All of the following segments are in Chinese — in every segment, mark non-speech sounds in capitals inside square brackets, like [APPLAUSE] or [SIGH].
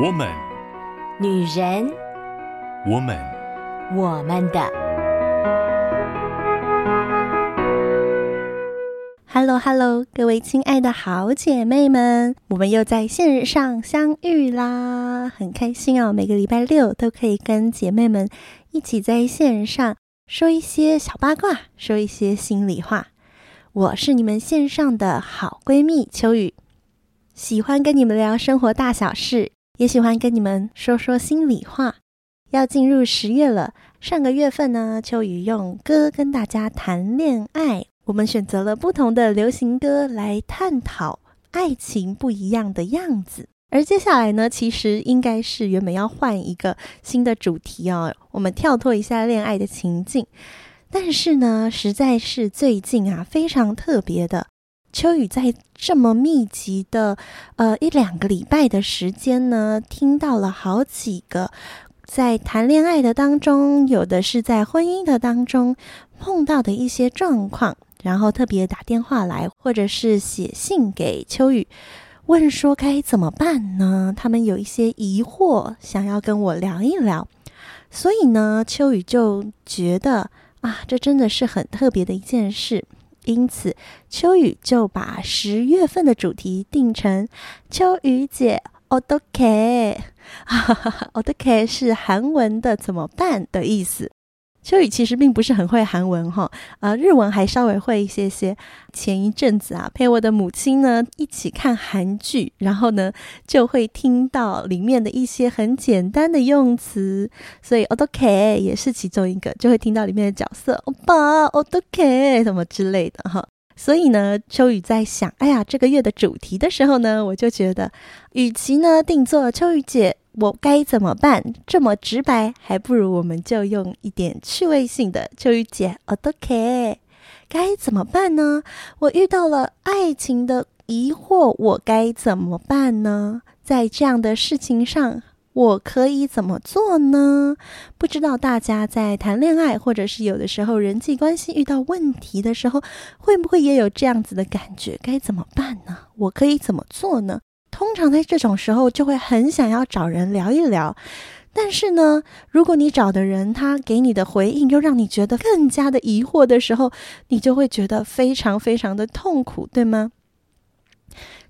我们，女人，我们，我们的。Hello，Hello，各位亲爱的好姐妹们，我们又在线上相遇啦，很开心哦！每个礼拜六都可以跟姐妹们一起在线上说一些小八卦，说一些心里话。我是你们线上的好闺蜜秋雨，喜欢跟你们聊生活大小事，也喜欢跟你们说说心里话。要进入十月了，上个月份呢，秋雨用歌跟大家谈恋爱。我们选择了不同的流行歌来探讨爱情不一样的样子，而接下来呢，其实应该是原本要换一个新的主题哦，我们跳脱一下恋爱的情境。但是呢，实在是最近啊，非常特别的，秋雨在这么密集的呃一两个礼拜的时间呢，听到了好几个在谈恋爱的当中，有的是在婚姻的当中碰到的一些状况。然后特别打电话来，或者是写信给秋雨，问说该怎么办呢？他们有一些疑惑，想要跟我聊一聊。所以呢，秋雨就觉得啊，这真的是很特别的一件事。因此秋雨就把十月份的主题定成秋雨姐 odk [LAUGHS] 哈哈哈哈 o k 是韩文的怎么办的意思。秋雨其实并不是很会韩文哈，呃，日文还稍微会一些些。前一阵子啊，陪我的母亲呢一起看韩剧，然后呢就会听到里面的一些很简单的用词，所以 OK 也是其中一个，就会听到里面的角色欧巴 OK 什么之类的哈。所以呢，秋雨在想，哎呀，这个月的主题的时候呢，我就觉得，与其呢定做秋雨姐。我该怎么办？这么直白，还不如我们就用一点趣味性的。秋雨姐，OK，该怎么办呢？我遇到了爱情的疑惑，我该怎么办呢？在这样的事情上，我可以怎么做呢？不知道大家在谈恋爱，或者是有的时候人际关系遇到问题的时候，会不会也有这样子的感觉？该怎么办呢？我可以怎么做呢？通常在这种时候，就会很想要找人聊一聊，但是呢，如果你找的人他给你的回应又让你觉得更加的疑惑的时候，你就会觉得非常非常的痛苦，对吗？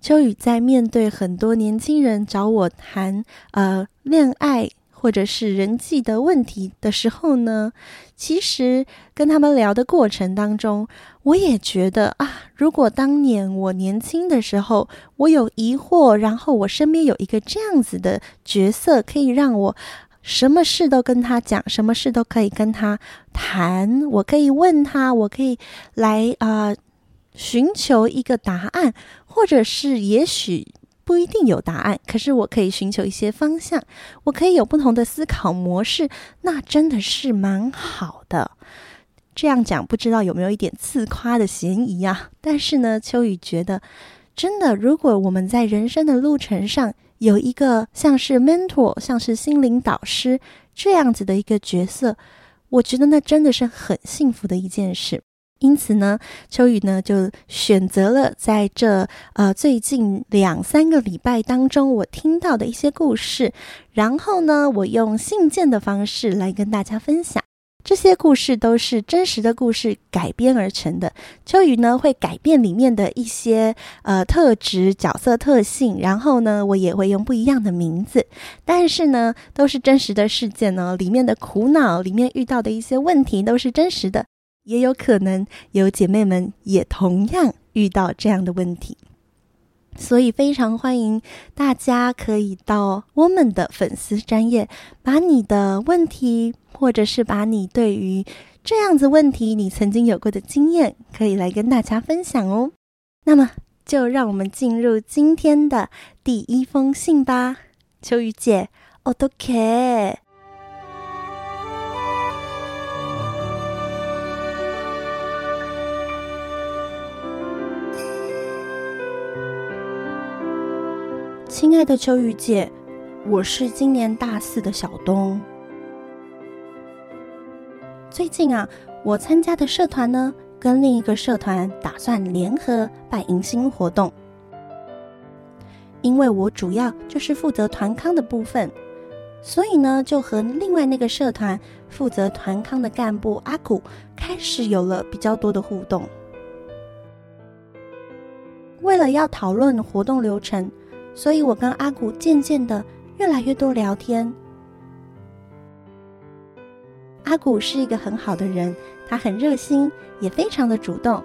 秋雨在面对很多年轻人找我谈呃恋爱。或者是人际的问题的时候呢，其实跟他们聊的过程当中，我也觉得啊，如果当年我年轻的时候，我有疑惑，然后我身边有一个这样子的角色，可以让我什么事都跟他讲，什么事都可以跟他谈，我可以问他，我可以来啊，寻求一个答案，或者是也许。不一定有答案，可是我可以寻求一些方向，我可以有不同的思考模式，那真的是蛮好的。这样讲不知道有没有一点自夸的嫌疑啊？但是呢，秋雨觉得，真的，如果我们在人生的路程上有一个像是 mentor，像是心灵导师这样子的一个角色，我觉得那真的是很幸福的一件事。因此呢，秋雨呢就选择了在这呃最近两三个礼拜当中，我听到的一些故事，然后呢，我用信件的方式来跟大家分享。这些故事都是真实的故事改编而成的。秋雨呢会改变里面的一些呃特质、角色特性，然后呢，我也会用不一样的名字，但是呢，都是真实的事件呢，里面的苦恼，里面遇到的一些问题都是真实的。也有可能有姐妹们也同样遇到这样的问题，所以非常欢迎大家可以到我们的粉丝专页，把你的问题，或者是把你对于这样子问题你曾经有过的经验，可以来跟大家分享哦。那么，就让我们进入今天的第一封信吧，秋雨姐，OK。亲爱的秋雨姐，我是今年大四的小东。最近啊，我参加的社团呢，跟另一个社团打算联合办迎新活动。因为我主要就是负责团康的部分，所以呢，就和另外那个社团负责团康的干部阿古开始有了比较多的互动。为了要讨论活动流程，所以我跟阿古渐渐的越来越多聊天。阿古是一个很好的人，他很热心，也非常的主动。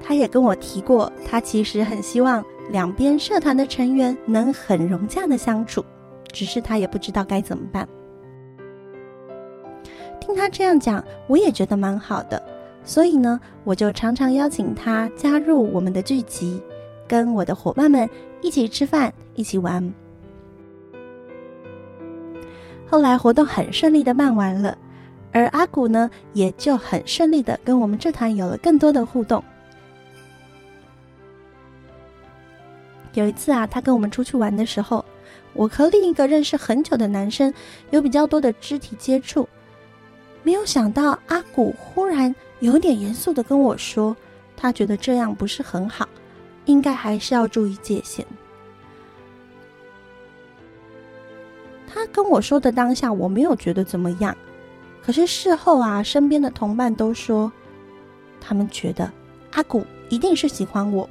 他也跟我提过，他其实很希望两边社团的成员能很融洽的相处，只是他也不知道该怎么办。听他这样讲，我也觉得蛮好的，所以呢，我就常常邀请他加入我们的聚集，跟我的伙伴们一起吃饭，一起玩。后来活动很顺利的办完了，而阿古呢，也就很顺利的跟我们这团有了更多的互动。有一次啊，他跟我们出去玩的时候，我和另一个认识很久的男生有比较多的肢体接触。没有想到阿古忽然有点严肃的跟我说，他觉得这样不是很好，应该还是要注意界限。他跟我说的当下，我没有觉得怎么样，可是事后啊，身边的同伴都说，他们觉得阿古一定是喜欢我。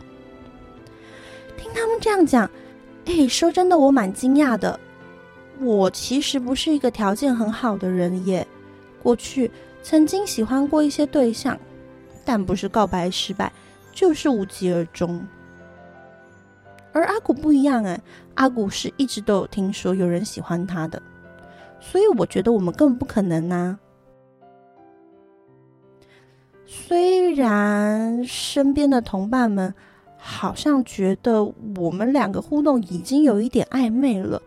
听他们这样讲，哎，说真的，我蛮惊讶的。我其实不是一个条件很好的人耶。过去曾经喜欢过一些对象，但不是告白失败，就是无疾而终。而阿古不一样哎，阿古是一直都有听说有人喜欢他的，所以我觉得我们根本不可能啊。虽然身边的同伴们。好像觉得我们两个互动已经有一点暧昧了，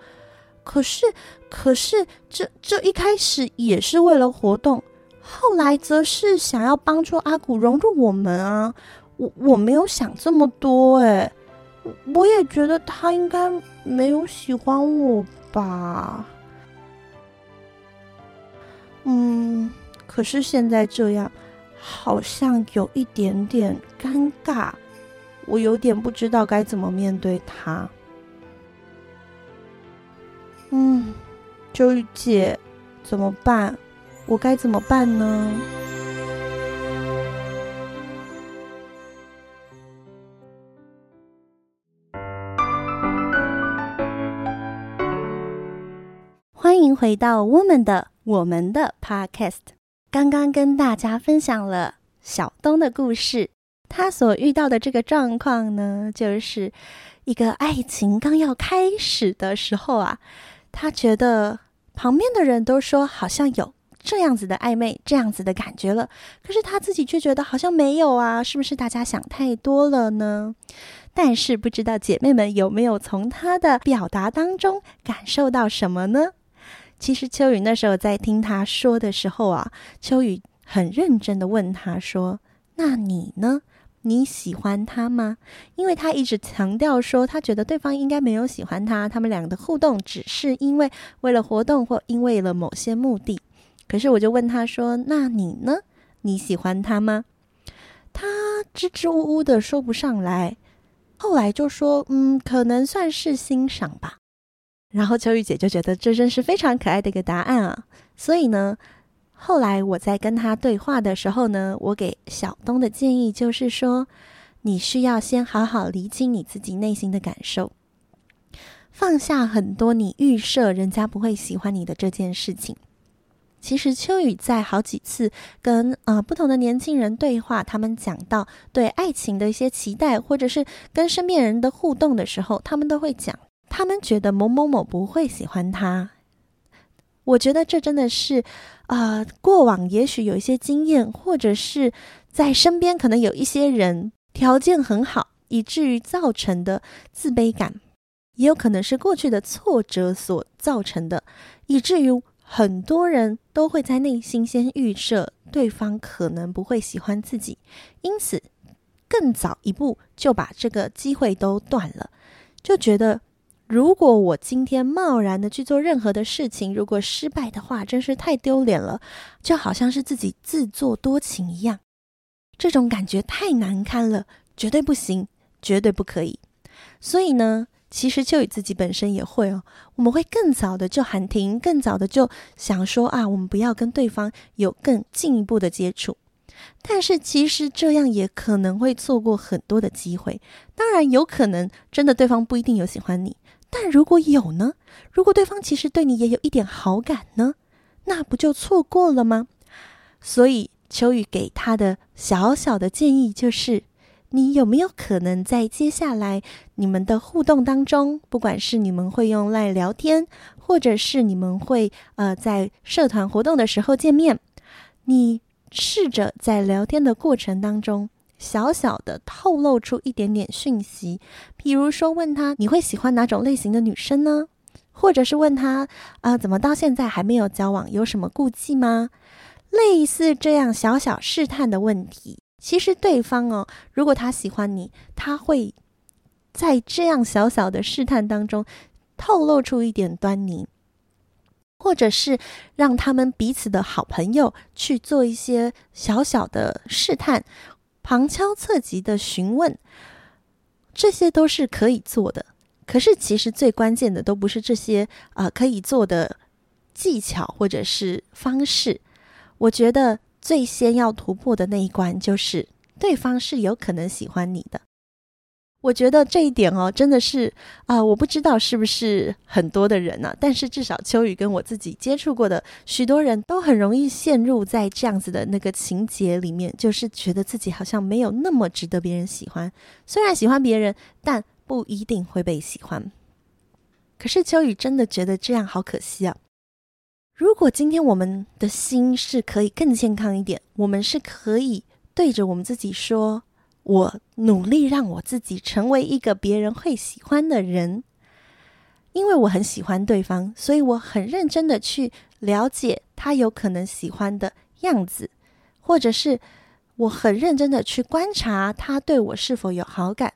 可是，可是这这一开始也是为了活动，后来则是想要帮助阿古融入我们啊。我我没有想这么多诶，我也觉得他应该没有喜欢我吧。嗯，可是现在这样，好像有一点点尴尬。我有点不知道该怎么面对他。嗯，周玉姐，怎么办？我该怎么办呢？回到我们的我们的 Podcast。刚刚跟大家分享了小东的故事。他所遇到的这个状况呢，就是一个爱情刚要开始的时候啊，他觉得旁边的人都说好像有这样子的暧昧，这样子的感觉了，可是他自己却觉得好像没有啊，是不是大家想太多了呢？但是不知道姐妹们有没有从他的表达当中感受到什么呢？其实秋雨那时候在听他说的时候啊，秋雨很认真的问他说：“那你呢？”你喜欢他吗？因为他一直强调说，他觉得对方应该没有喜欢他，他们两个的互动只是因为为了活动或因为了某些目的。可是我就问他说：“那你呢？你喜欢他吗？”他支支吾吾的说不上来，后来就说：“嗯，可能算是欣赏吧。”然后秋雨姐就觉得这真是非常可爱的一个答案啊，所以呢。后来我在跟他对话的时候呢，我给小东的建议就是说，你需要先好好厘清你自己内心的感受，放下很多你预设人家不会喜欢你的这件事情。其实秋雨在好几次跟呃不同的年轻人对话，他们讲到对爱情的一些期待，或者是跟身边人的互动的时候，他们都会讲，他们觉得某某某不会喜欢他。我觉得这真的是，啊、呃，过往也许有一些经验，或者是在身边可能有一些人条件很好，以至于造成的自卑感，也有可能是过去的挫折所造成的，以至于很多人都会在内心先预设对方可能不会喜欢自己，因此更早一步就把这个机会都断了，就觉得。如果我今天贸然的去做任何的事情，如果失败的话，真是太丢脸了，就好像是自己自作多情一样，这种感觉太难堪了，绝对不行，绝对不可以。所以呢，其实秋雨自己本身也会哦，我们会更早的就喊停，更早的就想说啊，我们不要跟对方有更进一步的接触。但是其实这样也可能会错过很多的机会。当然有可能真的对方不一定有喜欢你，但如果有呢？如果对方其实对你也有一点好感呢？那不就错过了吗？所以秋雨给他的小小的建议就是：你有没有可能在接下来你们的互动当中，不管是你们会用来聊天，或者是你们会呃在社团活动的时候见面，你试着在聊天的过程当中，小小的透露出一点点讯息，比如说问他你会喜欢哪种类型的女生呢？或者是问他啊、怎么到现在还没有交往？有什么顾忌吗？类似这样小小试探的问题，其实对方哦，如果他喜欢你，他会在这样小小的试探当中透露出一点端倪。或者是让他们彼此的好朋友去做一些小小的试探，旁敲侧击的询问，这些都是可以做的。可是，其实最关键的都不是这些啊、可以做的技巧或者是方式。我觉得最先要突破的那一关，就是对方是有可能喜欢你的。我觉得这一点哦，真的是啊、我不知道是不是很多的人呢、但是至少秋雨跟我自己接触过的许多人都很容易陷入在这样子的那个情节里面，就是觉得自己好像没有那么值得别人喜欢，虽然喜欢别人，但不一定会被喜欢。可是秋雨真的觉得这样好可惜啊！如果今天我们的心是可以更健康一点，我们是可以对着我们自己说。我努力让我自己成为一个别人会喜欢的人，因为我很喜欢对方，所以我很认真的去了解他有可能喜欢的样子，或者是我很认真的去观察他对我是否有好感。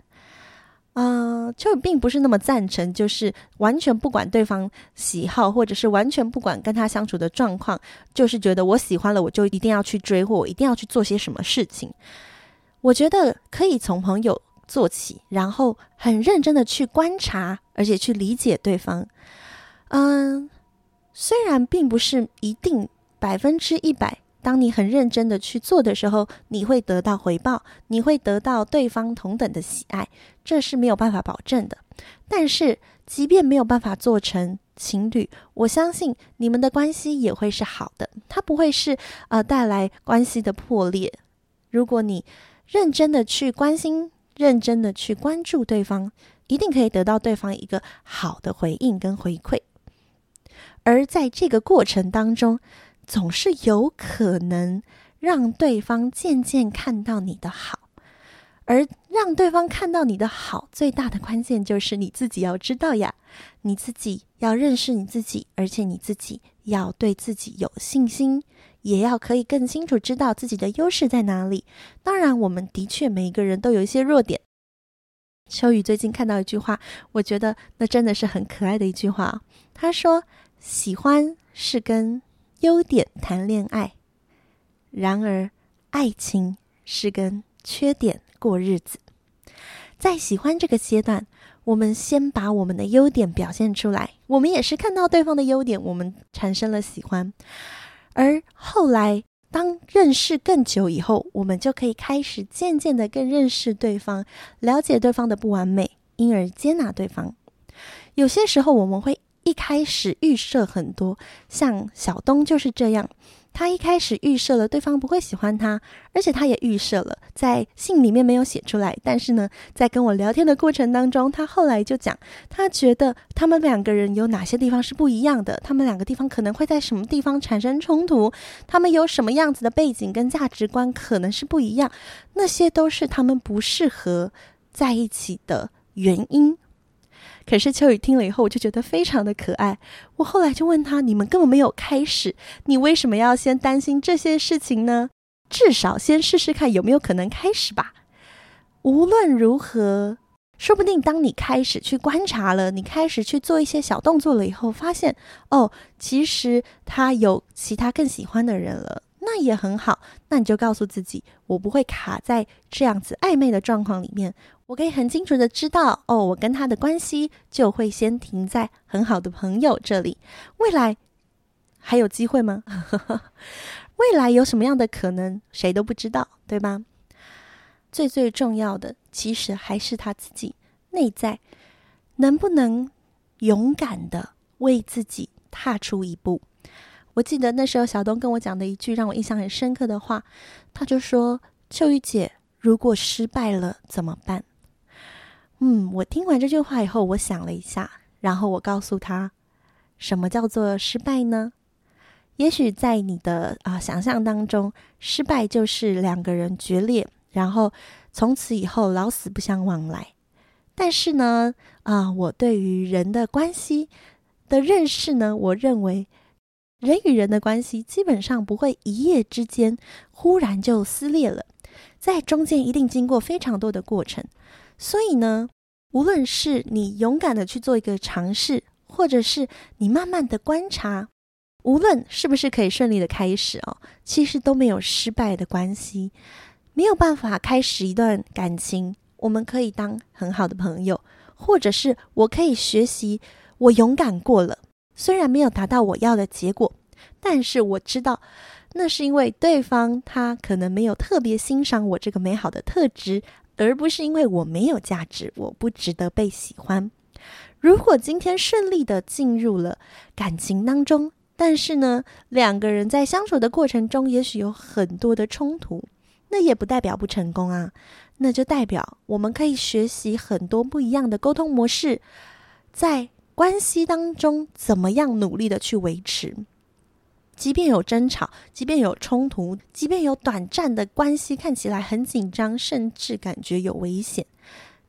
啊、就并不是那么赞成，就是完全不管对方喜好，或者是完全不管跟他相处的状况，就是觉得我喜欢了，我就一定要去追，或我一定要去做些什么事情。我觉得可以从朋友做起，然后很认真的去观察，而且去理解对方。嗯，虽然并不是一定百分之一百，当你很认真的去做的时候，你会得到回报，你会得到对方同等的喜爱，这是没有办法保证的。但是，即便没有办法做成情侣，我相信你们的关系也会是好的，它不会是呃带来关系的破裂。如果你认真的去关心，认真的去关注对方，一定可以得到对方一个好的回应跟回馈。而在这个过程当中，总是有可能让对方渐渐看到你的好。而让对方看到你的好，最大的关键就是你自己要知道呀，你自己要认识你自己，而且你自己要对自己有信心。也要可以更清楚知道自己的优势在哪里。当然，我们的确每一个人都有一些弱点。秋雨最近看到一句话，我觉得那真的是很可爱的一句话。他说：“喜欢是跟优点谈恋爱，然而爱情是跟缺点过日子。”在喜欢这个阶段，我们先把我们的优点表现出来。我们也是看到对方的优点，我们产生了喜欢。而后来，当认识更久以后，我们就可以开始渐渐的更认识对方，了解对方的不完美，因而接纳对方。有些时候，我们会一开始预设很多，像小东就是这样。他一开始预设了对方不会喜欢他，而且他也预设了，在信里面没有写出来。但是呢，在跟我聊天的过程当中，他后来就讲，他觉得他们两个人有哪些地方是不一样的，他们两个地方可能会在什么地方产生冲突，他们有什么样子的背景跟价值观可能是不一样，那些都是他们不适合在一起的原因。可是秋雨听了以后，我就觉得非常的可爱。我后来就问他：“你们根本没有开始，你为什么要先担心这些事情呢？至少先试试看有没有可能开始吧。无论如何，说不定当你开始去观察了，你开始去做一些小动作了以后，发现哦，其实他有其他更喜欢的人了。那也很好。那你就告诉自己，我不会卡在这样子暧昧的状况里面。我可以很清楚的知道，哦，我跟他的关系就会先停在很好的朋友这里。未来还有机会吗？未来有什么样的可能，谁都不知道，对吧？最最重要的，其实还是他自己内在能不能勇敢的为自己踏出一步。我记得那时候小东跟我讲的一句让我印象很深刻的话，他就说：“秋雨姐，如果失败了怎么办？”嗯，我听完这句话以后，我想了一下，然后我告诉他：“什么叫做失败呢？也许在你的啊想象当中，失败就是两个人决裂。”然后从此以后老死不相往来，但是呢，啊，我对于人的关系的认识呢，我认为人与人的关系基本上不会一夜之间忽然就撕裂了，在中间一定经过非常多的过程。所以呢，无论是你勇敢的去做一个尝试，或者是你慢慢的观察，无论是不是可以顺利的开始哦，其实都没有失败的关系。没有办法开始一段感情，我们可以当很好的朋友，或者是我可以学习，我勇敢过了，虽然没有达到我要的结果，但是我知道那是因为对方他可能没有特别欣赏我这个美好的特质，而不是因为我没有价值，我不值得被喜欢。如果今天顺利的进入了感情当中，但是呢，两个人在相处的过程中，也许有很多的冲突。那也不代表不成功啊，那就代表我们可以学习很多不一样的沟通模式，在关系当中怎么样努力的去维持，即便有争吵，即便有冲突，即便有短暂的关系看起来很紧张，甚至感觉有危险，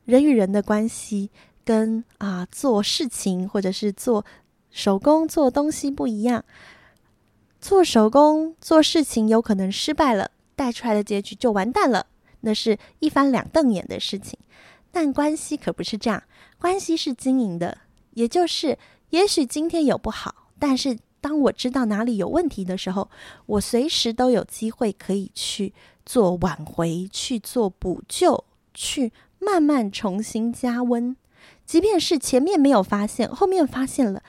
人与人的关系跟啊做事情或者是做手工做东西不一样，做手工做事情有可能失败了。带出来的结局就完蛋了，那是一翻两瞪眼的事情。但关系可不是这样，关系是经营的，也就是，也许今天有不好，但是当我知道哪里有问题的时候，我随时都有机会可以去做挽回，去做补救，去慢慢重新加温。即便是前面没有发现，后面发现了，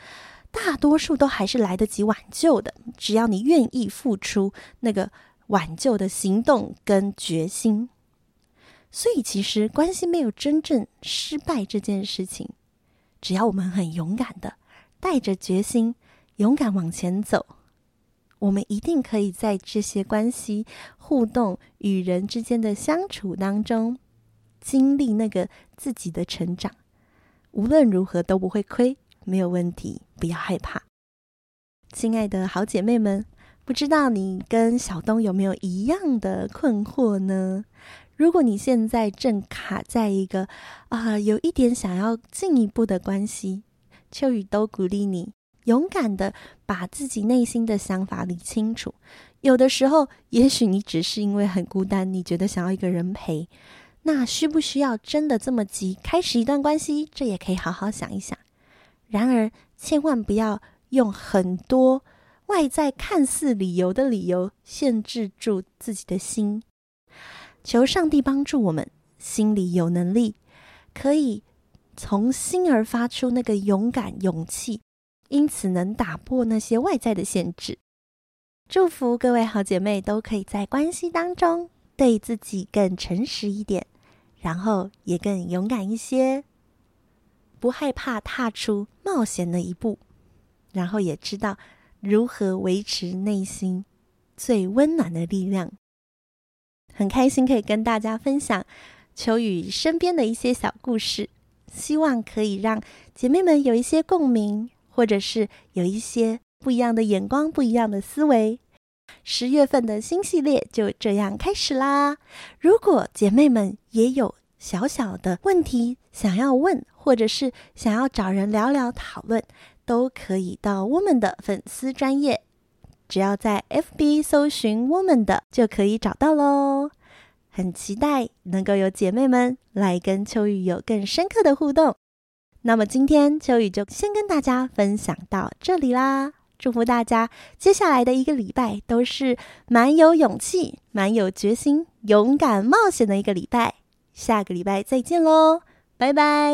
大多数都还是来得及挽救的。只要你愿意付出那个。挽救的行动跟决心，所以其实关系没有真正失败这件事情。只要我们很勇敢的带着决心，勇敢往前走，我们一定可以在这些关系互动与人之间的相处当中，经历那个自己的成长。无论如何都不会亏，没有问题，不要害怕，亲爱的好姐妹们。不知道你跟小东有没有一样的困惑呢？如果你现在正卡在一个啊、有一点想要进一步的关系，秋雨都鼓励你勇敢的把自己内心的想法理清楚。有的时候，也许你只是因为很孤单，你觉得想要一个人陪，那需不需要真的这么急开始一段关系？这也可以好好想一想。然而，千万不要用很多。外在看似理由的理由，限制住自己的心。求上帝帮助我们，心里有能力，可以从心而发出那个勇敢、勇气，因此能打破那些外在的限制。祝福各位好姐妹都可以在关系当中对自己更诚实一点，然后也更勇敢一些，不害怕踏出冒险的一步，然后也知道。如何维持内心最温暖的力量？很开心可以跟大家分享秋雨身边的一些小故事，希望可以让姐妹们有一些共鸣，或者是有一些不一样的眼光、不一样的思维。十月份的新系列就这样开始啦！如果姐妹们也有小小的问题想要问，或者是想要找人聊聊讨论。都可以到 Woman 的粉丝专页，只要在 FB 搜寻 Woman 的就可以找到喽。很期待能够有姐妹们来跟秋雨有更深刻的互动。那么今天秋雨就先跟大家分享到这里啦，祝福大家接下来的一个礼拜都是蛮有勇气、蛮有决心、勇敢冒险的一个礼拜。下个礼拜再见喽，拜拜！